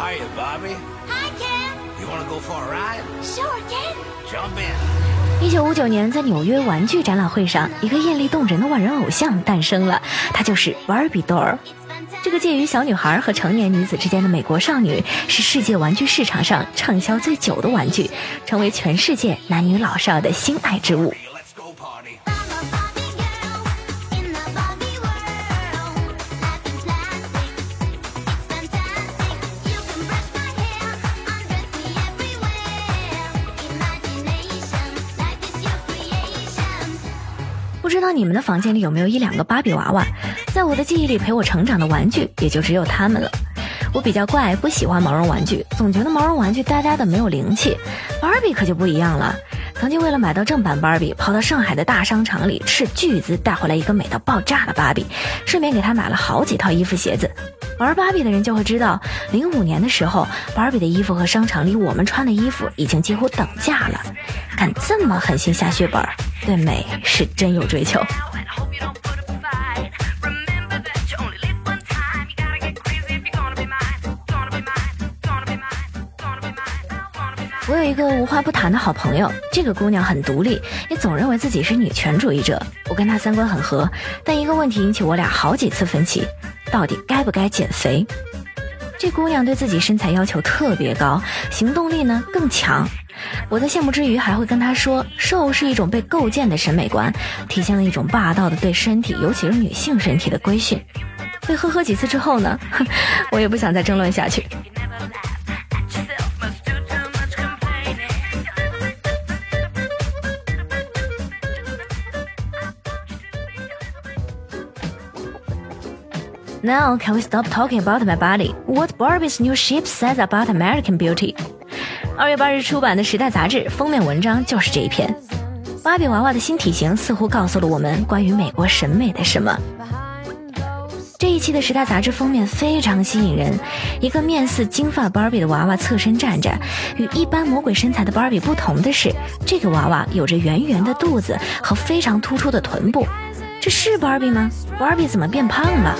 Hiya, Bobby. Hi, Ken. You want to go for a ride? Sure, Ken. Jump in. 一九五九年，在纽约玩具展览会上，一个艳丽动人的万人偶像诞生了，她就是 Barbie doll。这个介于小女孩和成年女子之间的美国少女，是世界玩具市场上畅销最久的玩具，成为全世界男女老少的心爱之物。知道你们的房间里有没有一两个芭比娃娃？在我的记忆里，陪我成长的玩具也就只有它们了。我比较怪，不喜欢毛绒玩具，总觉得毛绒玩具呆呆的没有灵气。芭比可就不一样了。曾经为了买到正版芭比，跑到上海的大商场里斥巨资带回来一个美到爆炸的芭比，顺便给她买了好几套衣服鞋子。玩芭比的人就会知道，零五年的时候，芭比的衣服和商场里我们穿的衣服已经几乎等价了。敢这么狠心下血本，对美是真有追求。我有一个无话不谈的好朋友，这个姑娘很独立，也总认为自己是女权主义者。我跟她三观很合，但一个问题引起我俩好几次分歧：到底该不该减肥？这姑娘对自己身材要求特别高，行动力呢更强。我在羡慕之余，还会跟她说，瘦是一种被构建的审美观，体现了一种霸道的对身体，尤其是女性身体的规训。被呵呵几次之后呢，我也不想再争论下去。Now, can we stop talking about my body? What Barbie's new ship says about American beauty? 二月八日出版的《时代》杂志封面文章就是这一篇。芭比娃娃的新体型似乎告诉了我们关于美国审美的什么。这一期的《时代》杂志封面非常吸引人，一个面似金发芭比的娃娃侧身站着。与一般魔鬼身材的芭比不同的是，这个娃娃有着圆圆的肚子和非常突出的臀部。这是芭比吗？芭比怎么变胖了？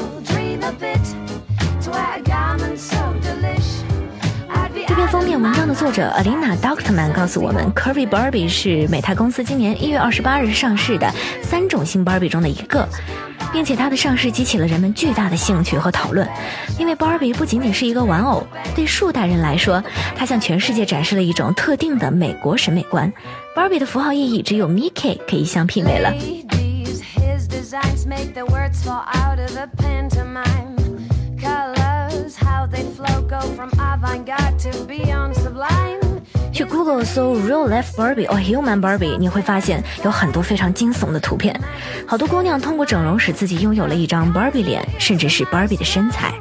封面文章的作者 Alina Doctorman 告诉我们，Curvy Barbie 是美泰公司今年一月二十八日上市的三种新 Barbie 中的一个，并且它的上市激起了人们巨大的兴趣和讨论。因为 Barbie 不仅仅是一个玩偶，对数代人来说，它向全世界展示了一种特定的美国审美观。Barbie 的符号意义只有 Mickey 可以相媲美了。Google 搜 Real Life Barbie 或 Human Barbie，你会发现有很多非常惊悚的图片。好多姑娘通过整容使自己拥有了一张 Barbie 脸，甚至是 Barbie 的身材。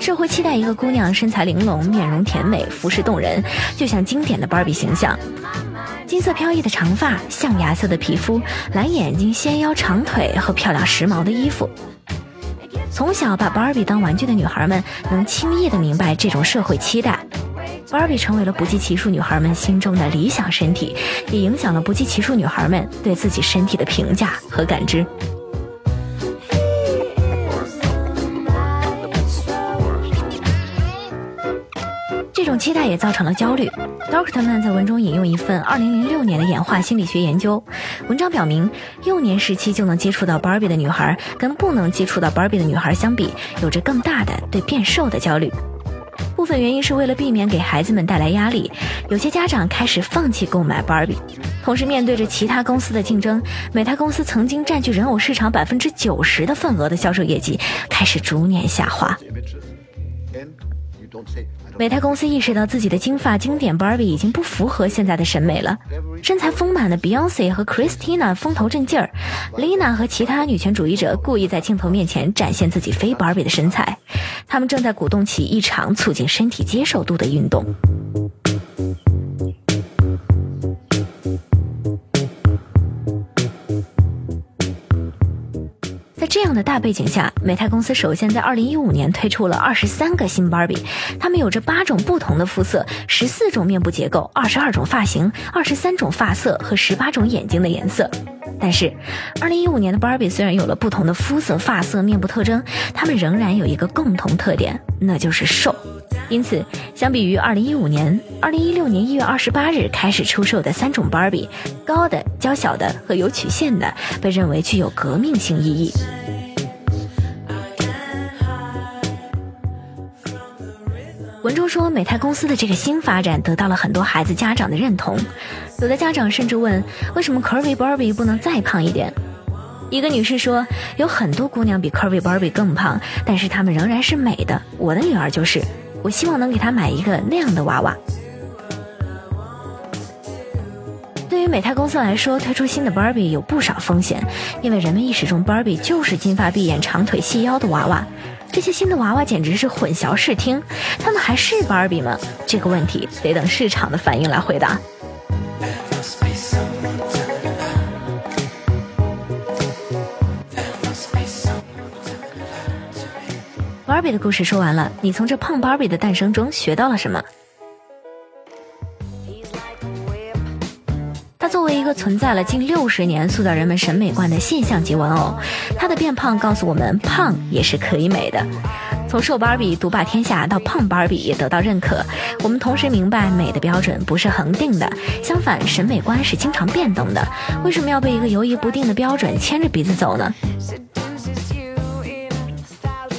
社会期待一个姑娘身材玲珑、面容甜美、服饰动人，就像经典的 Barbie 形象。金色飘逸的长发、象牙色的皮肤、蓝眼睛、纤腰长腿和漂亮时髦的衣服。从小把 Barbie 当玩具的女孩们，能轻易地明白这种社会期待。Barbie 成为了不计其数女孩们心中的理想身体，也影响了不计其数女孩们对自己身体的评价和感知。这种期待也造成了焦虑。Doctorman 在文中引用一份2006年的演化心理学研究，文章表明，幼年时期就能接触到 Barbie 的女孩，跟不能接触到 Barbie 的女孩相比，有着更大的对变瘦的焦虑。部分原因是为了避免给孩子们带来压力，有些家长开始放弃购买 Barbie。同时，面对着其他公司的竞争，美泰公司曾经占据人偶市场百分之九十的份额的销售业绩开始逐年下滑。美泰公司意识到自己的金发经典 Barbie 已经不符合现在的审美了。身材丰满的 Beyonce 和 Christina 风头正劲儿，Lina 和其他女权主义者故意在镜头面前展现自己非 Barbie 的身材，他们正在鼓动起一场促进身体接受度的运动。在这样的大背景下，美泰公司首先在2015年推出了23个新 Barbie，它们有着八种不同的肤色、十四种面部结构、二十二种发型、二十三种发色和十八种眼睛的颜色。但是二零一五年的 Barbie 虽然有了不同的肤色、发色、面部特征，他们仍然有一个共同特点，那就是瘦。因此，相比于二零一五年、二零一六年一月二十八日开始出售的三种 Barbie，高的、娇小的和有曲线的被认为具有革命性意义。文中说，美泰公司的这个新发展得到了很多孩子家长的认同，有的家长甚至问，为什么 Curvy Barbie 不能再胖一点？一个女士说，有很多姑娘比 Curvy Barbie 更胖，但是她们仍然是美的。我的女儿就是，我希望能给她买一个那样的娃娃。对于美泰公司来说，推出新的 Barbie 有不少风险，因为人们意识中 Barbie 就是金发碧眼、长腿细腰的娃娃。这些新的娃娃简直是混淆视听，他们还是 Barbie 吗？这个问题得等市场的反应来回答。Barbie 的故事说完了，你从这胖 Barbie 的诞生中学到了什么？为一个存在了近六十年、塑造人们审美观的现象级玩偶，它的变胖告诉我们，胖也是可以美的。从瘦芭比独霸天下到胖芭比也得到认可，我们同时明白美的标准不是恒定的，相反，审美观是经常变动的。为什么要被一个游移不定的标准牵着鼻子走呢？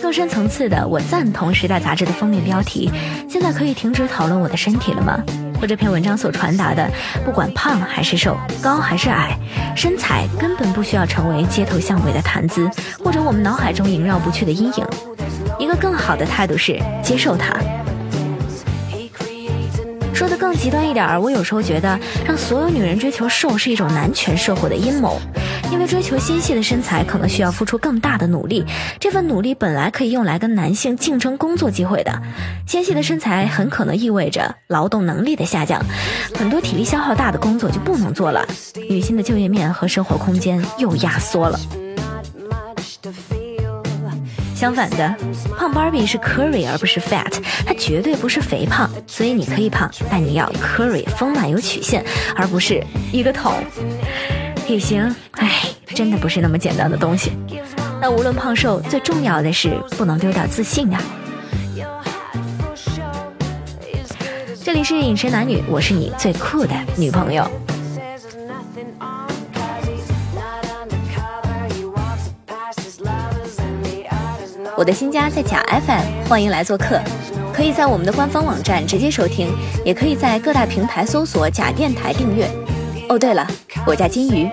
更深层次的，我赞同《时代》杂志的封面标题：现在可以停止讨论我的身体了吗？或这篇文章所传达的，不管胖还是瘦，高还是矮，身材根本不需要成为街头巷尾的谈资，或者我们脑海中萦绕不去的阴影。一个更好的态度是接受它。说的更极端一点儿，我有时候觉得让所有女人追求瘦是一种男权社会的阴谋，因为追求纤细的身材可能需要付出更大的努力，这份努力本来可以用来跟男性竞争工作机会的，纤细的身材很可能意味着劳动能力的下降，很多体力消耗大的工作就不能做了，女性的就业面和生活空间又压缩了。相反的，胖 Barbie 是 curvy 而不是 fat，它绝对不是肥胖，所以你可以胖，但你要 curvy 丰满有曲线，而不是一个桶。体型，唉，真的不是那么简单的东西。那无论胖瘦，最重要的是不能丢掉自信啊！这里是饮食男女，我是你最酷的女朋友。我的新家在假 FM，欢迎来做客。可以在我们的官方网站直接收听，也可以在各大平台搜索“假电台”订阅。哦，对了，我叫金鱼，